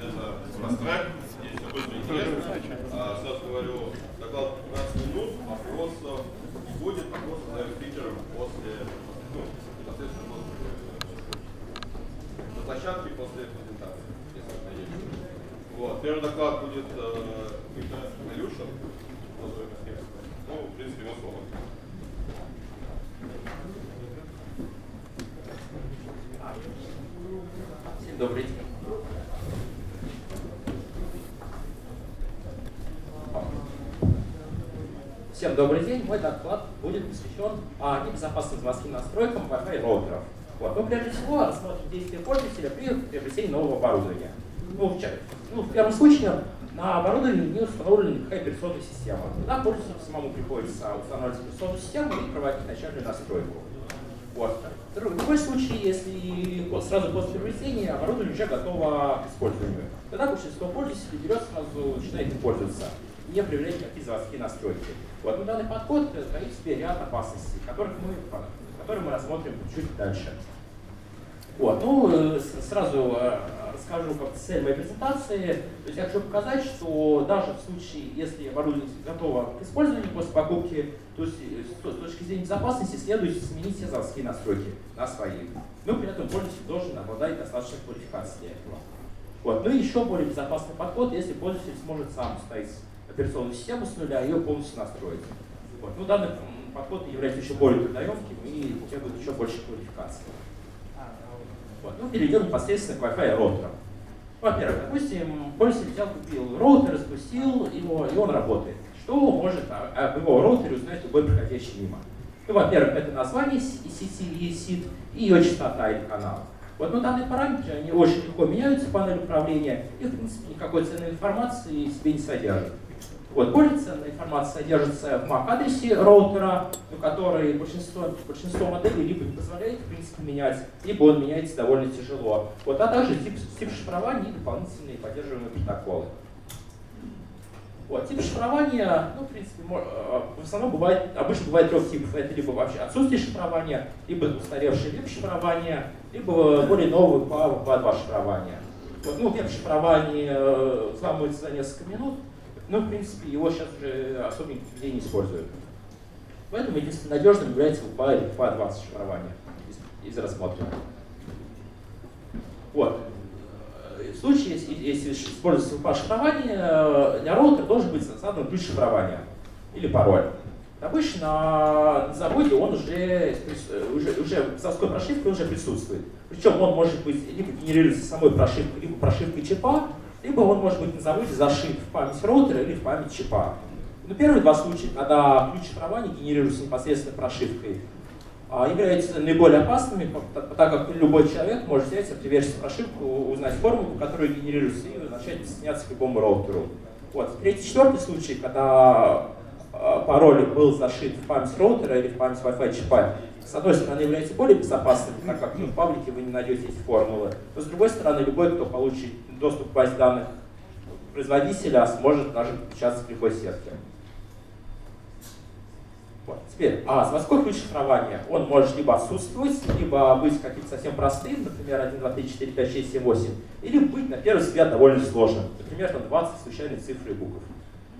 Это фаст-трек, здесь интересно. А, сразу говорю, доклад 15 минут, вопросов не будет, вопросы задают спикерам после, ну, непосредственно после, на площадке после презентации, если она есть. Вот, первый доклад будет э, Виктор Алюша, ну, в принципе, его слово. Добрый день. Всем добрый день. Мой доклад будет посвящен а, небезопасным заводским настройкам Wi-Fi роутеров. Вот. Ну, прежде всего, рассмотрим действия пользователя при приобретении нового оборудования. Ну, в, ну, в первом случае на оборудовании не установлена никакая операционная система. Тогда пользователю самому приходится устанавливать операционную систему и проводить начальную настройку. Вот. Другой случай, если сразу после приобретения оборудование уже готово к использованию. Тогда большинство пользователей берет сразу, начинает им пользоваться, не проверяя никакие заводские настройки. Вот. Но данный подход в себе ряд опасностей, которых мы, которые мы рассмотрим чуть дальше. Вот. Ну, э, сразу э, расскажу как цель моей презентации. То есть я хочу показать, что даже в случае, если оборудование готово к использованию после покупки, то есть э, с точки зрения безопасности следует сменить все заводские настройки на свои. Но при этом пользователь должен обладать достаточной квалификацией для этого. Вот. Ну и еще более безопасный подход, если пользователь сможет сам ставить операционную систему с нуля и ее полностью настроить. Вот. Ну, данный подход является еще более трудоемким и требует еще больше квалификации. Вот. Ну, перейдем непосредственно к Wi-Fi роутерам. Во-первых, допустим, пользователь взял, купил роутер, запустил его, и он работает. Что может об его роутере узнать любой проходящий мимо? Ну, во-первых, это название сети сит и ее частота или канал. Вот, но данные параметры, они очень легко меняются в панели управления и, в принципе, никакой ценной информации себе не содержат. Вот, более ценная информация содержится в MAC-адресе роутера, который большинство, большинство моделей либо не позволяет, в принципе, менять, либо он меняется довольно тяжело. Вот, а также тип, тип шифрования и дополнительные поддерживаемые протоколы. Вот, тип шифрования, ну, в принципе, э, в основном бывает, обычно бывает трех типов. Это либо вообще отсутствие шифрования, либо устаревшее веб шифрование, либо более новый PAV2 шифрование. Вот, ну, веб шифрование э, взламывается за несколько минут, но, в принципе, его сейчас уже особо нигде не используют. Поэтому единственным надежным является WPA или 20 шифрования из, из рассмотренных. Вот. В случае, если, если используется WPA шифрование, для роутера должен быть задан ключ шифрования или пароль. Обычно на заводе он уже, уже, уже заводской прошивкой уже присутствует. Причем он может быть либо генерируется самой прошивкой, либо прошивкой чипа, либо он может быть на заводе зашит в память роутера или в память чипа. Но первые два случая, когда ключ шифрования генерируется непосредственно прошивкой, а, являются наиболее опасными, так как любой человек может взять, привержить прошивку, узнать формулу, которая генерируется, и начать присоединяться к любому роутеру. Вот. Третий, четвертый случай, когда а, пароль был зашит в память роутера или в память Wi-Fi чипа, с одной стороны, является более безопасным, так как ну, в паблике вы не найдете эти формулы, но с другой стороны, любой, кто получит доступ к базе данных производителя, сможет даже подключаться к любой сетке. Вот. Теперь, а заводской ключ шифрования, он может либо отсутствовать, либо быть каким-то совсем простым, например, 1, 2, 3, 4, 5, 6, 7, 8, или быть, на первый взгляд, довольно сложным, например, там 20 случайных цифр и букв.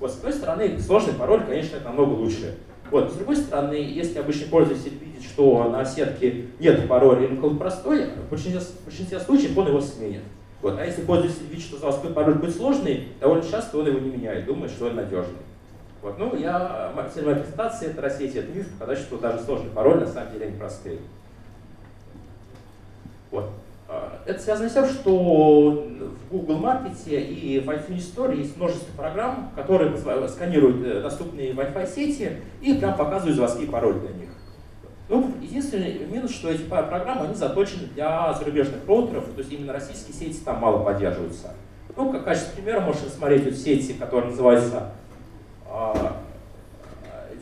Вот, с другой стороны, сложный пароль, конечно, намного лучше. Вот. С другой стороны, если обычный пользователь видит, что на сетке нет пароля или какой-то простой, в большинстве, в большинстве случаев он его сменит. Вот. А если пользователь видит, что заводской пароль будет сложный, довольно часто он его не меняет, думает, что он надежный. Вот. Ну, я, цель моей презентации это рассеять этот миф, показать, что даже сложный пароль на самом деле они простые. Вот. А, это связано с тем, что в Google Маркете и в iTunes Store есть множество программ, которые сканируют э, доступные Wi-Fi сети и прям показывают заводские пароли для них. Ну, единственный минус, что эти программы, они заточены для зарубежных роутеров, то есть именно российские сети там мало поддерживаются. Ну, как качество примера можно рассмотреть вот сети, которые называются э,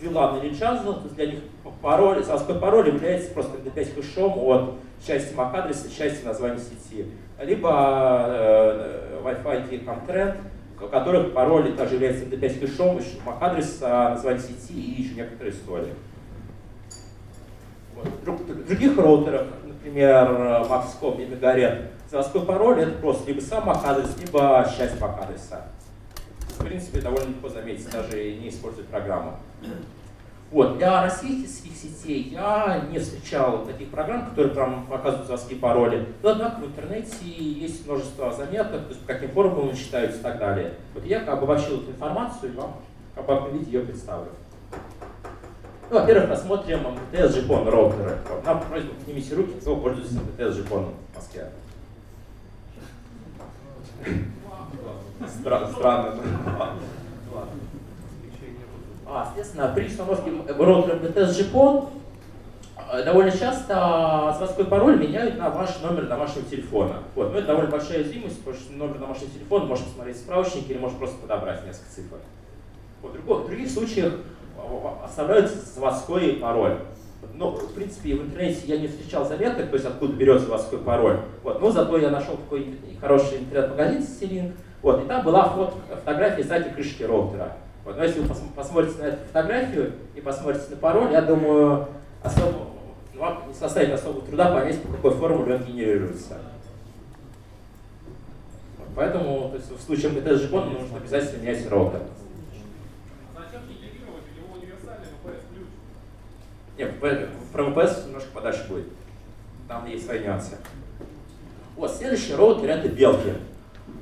VLAN или Channel, то есть для них пароль, заводской пароль является просто MD5 хэшом от части MAC-адреса, части названия сети. Либо э, Wi-Fi Comtrend, у которых пароль также является MD5 хэшом, MAC-адреса, название сети и еще некоторые истории. Вот. В других роутерах, например, Maxcom и Megaret, заводской пароль это просто либо сам MAC-адрес, либо часть MAC-адреса. В принципе, довольно легко заметить, даже не используя программу. Вот. Для российских сетей я не встречал таких программ, которые прям показывают заводские пароли. Но, однако в интернете есть множество заметок, то есть по каким формулам считаются и так далее. Вот я обобщил эту информацию и вам в компактном виде ее представлю. Ну, во-первых, посмотрим МТС GPON роутеры. Вот, нам просьба поднимите руки, кто пользуется МТС GPON в Москве. Странно. А, соответственно, при установке роутера МТС GPON э, довольно часто заводской пароль меняют на ваш номер домашнего телефона. Вот. Но это довольно большая уязвимость, потому что номер домашнего телефона можно посмотреть в справочнике или можно просто подобрать несколько цифр. Вот. В других случаях оставляют заводской пароль. Но, в принципе, в интернете я не встречал заметок, то есть откуда берется заводской пароль. Вот. Но зато я нашел такой хороший интернет-магазин CityLink, вот, и там была фото, фотография сзади крышки роутера. Вот, но если вы посмотрите на эту фотографию и посмотрите на пароль, я думаю, особо, вам не составит особого труда понять, по какой формуле он генерируется. Вот, поэтому то есть, в случае МТС GPON нужно обязательно менять роутер. Нет, про VPS немножко подальше будет. Там есть свои нюансы. Вот, следующий роутер это Белкин.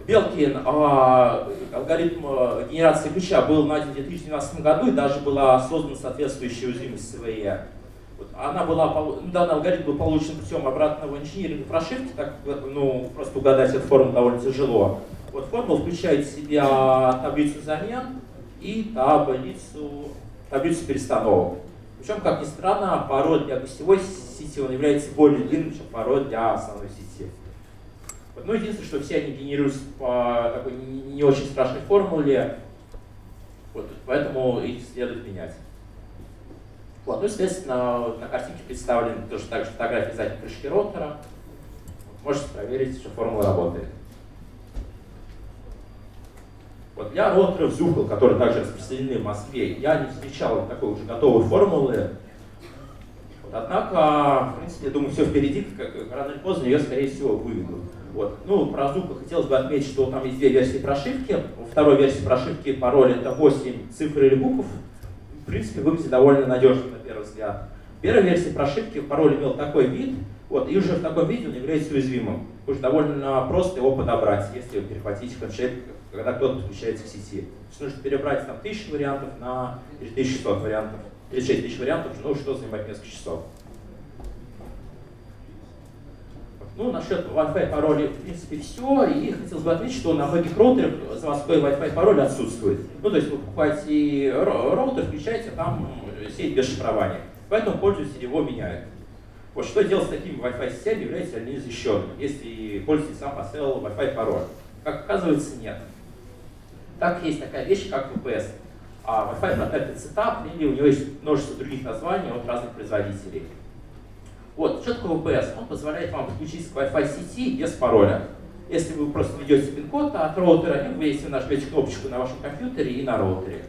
Белкин, а, алгоритм а, генерации ключа был найден в 2012 году и даже была создана соответствующая уязвимость СВЕ. Вот, она была, ну, данный алгоритм был получен путем обратного инжиниринга прошивки, так ну, просто угадать эту формулу довольно тяжело. Вот формула включает в себя таблицу замен и таблицу, таблицу перестановок. Причем, как ни странно, пароль для гостевой сети он является более длинным, чем пароль для основной сети. Ну, единственное, что все они генерируются по такой не очень страшной формуле, вот, поэтому их следует менять. Вот, ну, естественно, на картинке представлены тоже также фотографии задней крышки роутера. Можете проверить, что формула работает. Вот для роутеров Zoople, которые также распространены в Москве, я не встречал такой уже готовой формулы. Вот, однако, в принципе, я думаю, все впереди, как, рано или поздно ее, скорее всего, выведут. Вот. Ну, про Zoople хотелось бы отметить, что там есть две версии прошивки. Во второй версии прошивки пароль это 8 цифр или букв. В принципе, выглядит довольно надежно на первый взгляд. В первой версии прошивки пароль имел такой вид, вот, и уже в таком виде он является уязвимым. Уже довольно просто его подобрать, если перехватить флешет когда кто-то подключается к сети. То есть нужно перебрать там тысячу вариантов на 3600 вариантов, 36 тысяч вариантов, ну что занимать несколько часов. Ну, насчет Wi-Fi пароля, в принципе, все. И хотелось бы отметить, что на многих роутерах заводской Wi-Fi пароль отсутствует. Ну, то есть вы покупаете роутер, включаете, там сеть без шифрования. Поэтому пользователи его меняют. Вот что делать с такими Wi-Fi сетями, является ли они защищенными, если пользователь сам поставил Wi-Fi пароль? Как оказывается, нет. Так есть такая вещь, как VPS. А Wi-Fi Protected Setup, или у него есть множество других названий от разных производителей. Вот, что такое VPS? Он позволяет вам подключиться к Wi-Fi сети без пароля. Если вы просто введете пин-код от роутера, и вы если нажмете кнопочку на вашем компьютере и на роутере.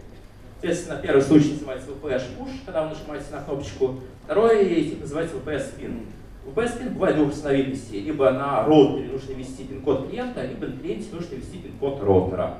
Соответственно, первый случай называется VPS push, когда вы нажимаете на кнопочку. Второй называется VPS pin. VPS pin бывает двух разновидностей. Либо на роутере нужно ввести пин-код клиента, либо на клиенте нужно ввести пин-код роутера.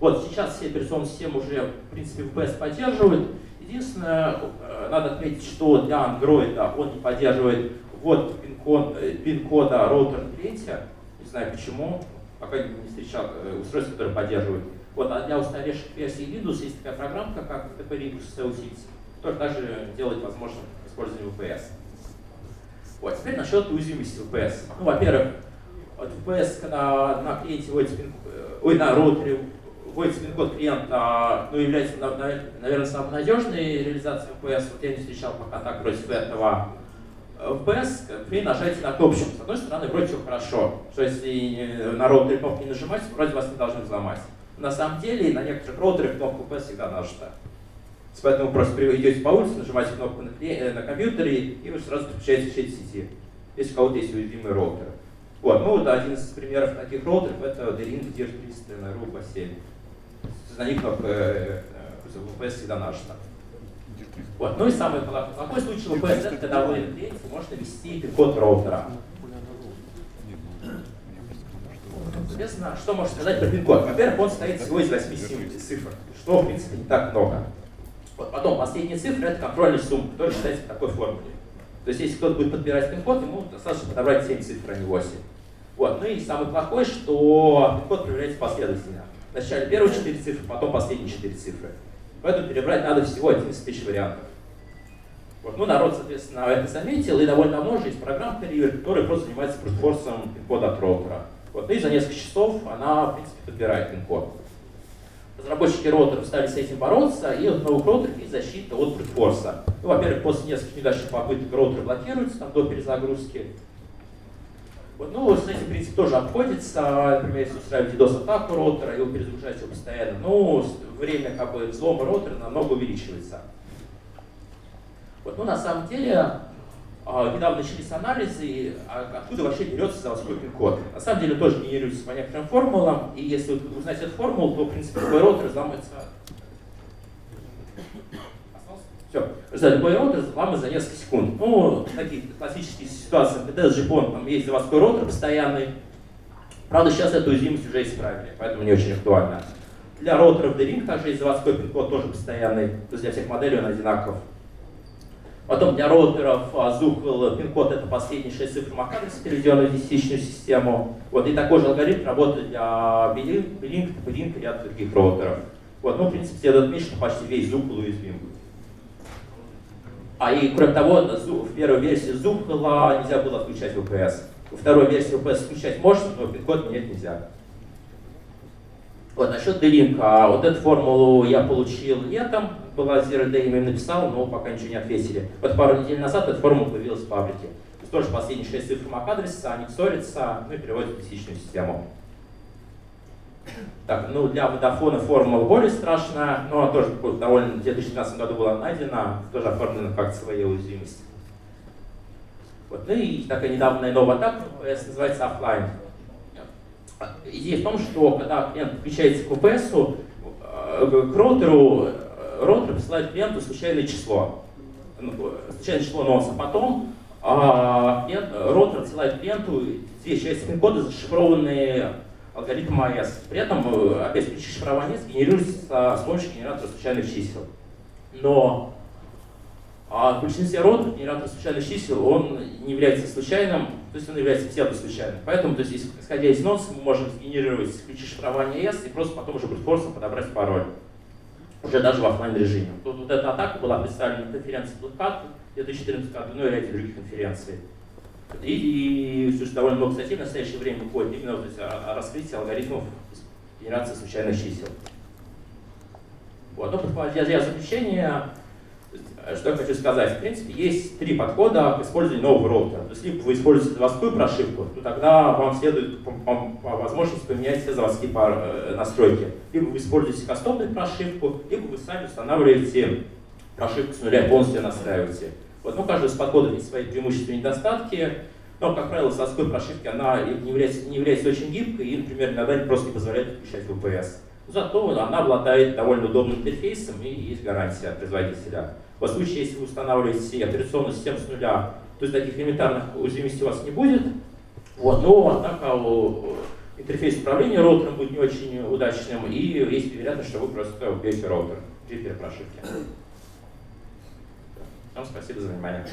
Вот сейчас все операционные системы уже, в принципе, VPS поддерживают. Единственное, э, надо отметить, что для Android он не поддерживает вот пин-кода пин роутер на клиенте. Не знаю почему, пока не встречал э, устройства, которые поддерживают. Вот, а для устаревших версий Windows есть такая программка, как TP-Linux CL6, которая также делает возможным использование VPS. Вот, теперь насчет уязвимости VPS. Ну, во-первых, VPS, когда на клиенте вводится э, ой, на роутере вводится пин-код клиента, ну, является, наверное, самой надежной реализацией VPS. Вот я не встречал пока так против этого. VPS при нажатии на кнопочку. С одной стороны, вроде все хорошо, что если на роутере кнопку не нажимать, вроде вас не должны взломать. На самом деле, на некоторых роутерах кнопка VPS всегда нажата. Поэтому просто идете по улице, нажимаете кнопку на, э, на компьютере, и вы сразу подключаетесь к сети, если у кого-то есть уязвимый роутер. Вот, ну вот один из примеров таких роутеров это D-Link DIR300 на RU 7 на них как VPS всегда нажата. Вот. Ну и самый плохой случай это когда вы клиенте можно ввести код роутера. Соответственно, что можно сказать про пин-код? Во-первых, он состоит всего из 8 цифр, что, в принципе, не так много. Вот потом, последняя цифра — это контрольная сумма, которая считается в такой формуле. То есть, если кто-то будет подбирать пин-код, ему достаточно подобрать 7 цифр, а не 8. Вот. Ну и самый плохой, что пин-код проверяется последовательно. Вначале первые 4 цифры, потом последние 4 цифры. Поэтому перебрать надо всего 11 тысяч вариантов. Вот. Ну, народ, соответственно, это заметил, и довольно уже есть программа Career, которая просто занимается брутфорсом пин-кода от роутера. Вот. Ну и за несколько часов она, в принципе, подбирает пин-код. Разработчики роутеров стали с этим бороться, и вот новых роутеров есть защита от брутфорса. Ну, во-первых, после нескольких неудачных попыток роутер блокируется там, до перезагрузки. Вот, ну, с этим принцип тоже обходится. Например, если устраиваете DOS-атаку роутера, и вы перезагружаете его постоянно, ну, время как бы взлома роутера намного увеличивается. Вот, ну, на самом деле, а, недавно начались анализы, откуда вообще берется заводской пин-код. На самом деле тоже генерируется по некоторым формулам, и если вы узнаете эту формулу, то, в принципе, любой роутер взломается все. За любой роутер взломается за несколько секунд. Ну, такие классические ситуации, когда с GPON, там есть заводской роутер постоянный. Правда, сейчас эту уязвимость уже исправили, поэтому не очень актуально. Для роутеров D-Ring также есть заводской пин-код, тоже постоянный, то есть для всех моделей он одинаков. Потом для роутеров Zuhel пин-код это последние 6 цифр MAC-адреса, переведенные в десятичную систему. Вот, и такой же алгоритм работает для B-Link, и ряд других роутеров. Вот, ну, в принципе, следует отметить, что почти весь Zuhel уязвим. А и кроме того, в первой версии Zuhel нельзя было отключать VPS. Во второй версии VPS включать можно, но пин-код менять нельзя. Вот, насчет D-Link, вот эту формулу я получил летом, была Zero Day, им написал, но пока ничего не ответили. Вот пару недель назад эта формула появилась в паблике. Тоже последние шесть цифр MAC-адреса, они ссорятся, ну и переводят в тысячную систему. Так, ну для водофона формула более страшная, но тоже довольно в 2015 году была найдена, тоже оформлена как своя уязвимость. Вот, ну и такая недавняя новая атака, называется офлайн. Идея в том, что когда клиент включается к VPS, э, к роутеру роутер посылает клиенту случайное число, ну, случайное число носа. Потом а, клиент, роутер отсылает клиенту две части пин-кода, зашифрованные алгоритмом AES. При этом, э, опять ключи шифрования генерируются с помощью генератора случайных чисел. Но а в большинстве роутеров генератор случайных чисел, он не является случайным, то есть он является псевдослучайным. Поэтому, то есть, исходя из носа, мы можем сгенерировать ключи шифрования AES и просто потом уже брутфорсом подобрать пароль уже даже в офлайн режиме. Тут вот эта атака была представлена на конференции Blackhat в 2014 году, ну и ряде других конференций. И, и, и довольно много статей в настоящее время выходит именно вот, о, о раскрытии алгоритмов генерации случайных чисел. Вот. Ну, для, для заключения что я хочу сказать? В принципе, есть три подхода к использованию нового роутера. То есть, либо вы используете заводскую прошивку, то тогда вам следует по, по, по возможности поменять все заводские пар, э, настройки. Либо вы используете кастомную прошивку, либо вы сами устанавливаете прошивку с нуля, полностью настраиваете. Вот, ну, каждый из подходов есть свои преимущества и недостатки. Но, как правило, заводской прошивки она не является, не является очень гибкой и, например, иногда просто не позволяет включать VPS. Зато она обладает довольно удобным интерфейсом и есть гарантия от производителя. В случае, если вы устанавливаете операционную систему с нуля, то есть таких элементарных уязвимостей у вас не будет. Вот, но однако интерфейс управления роутером будет не очень удачным, и есть вероятность, что вы просто убьете роутер при перепрошивке. Всем спасибо за внимание.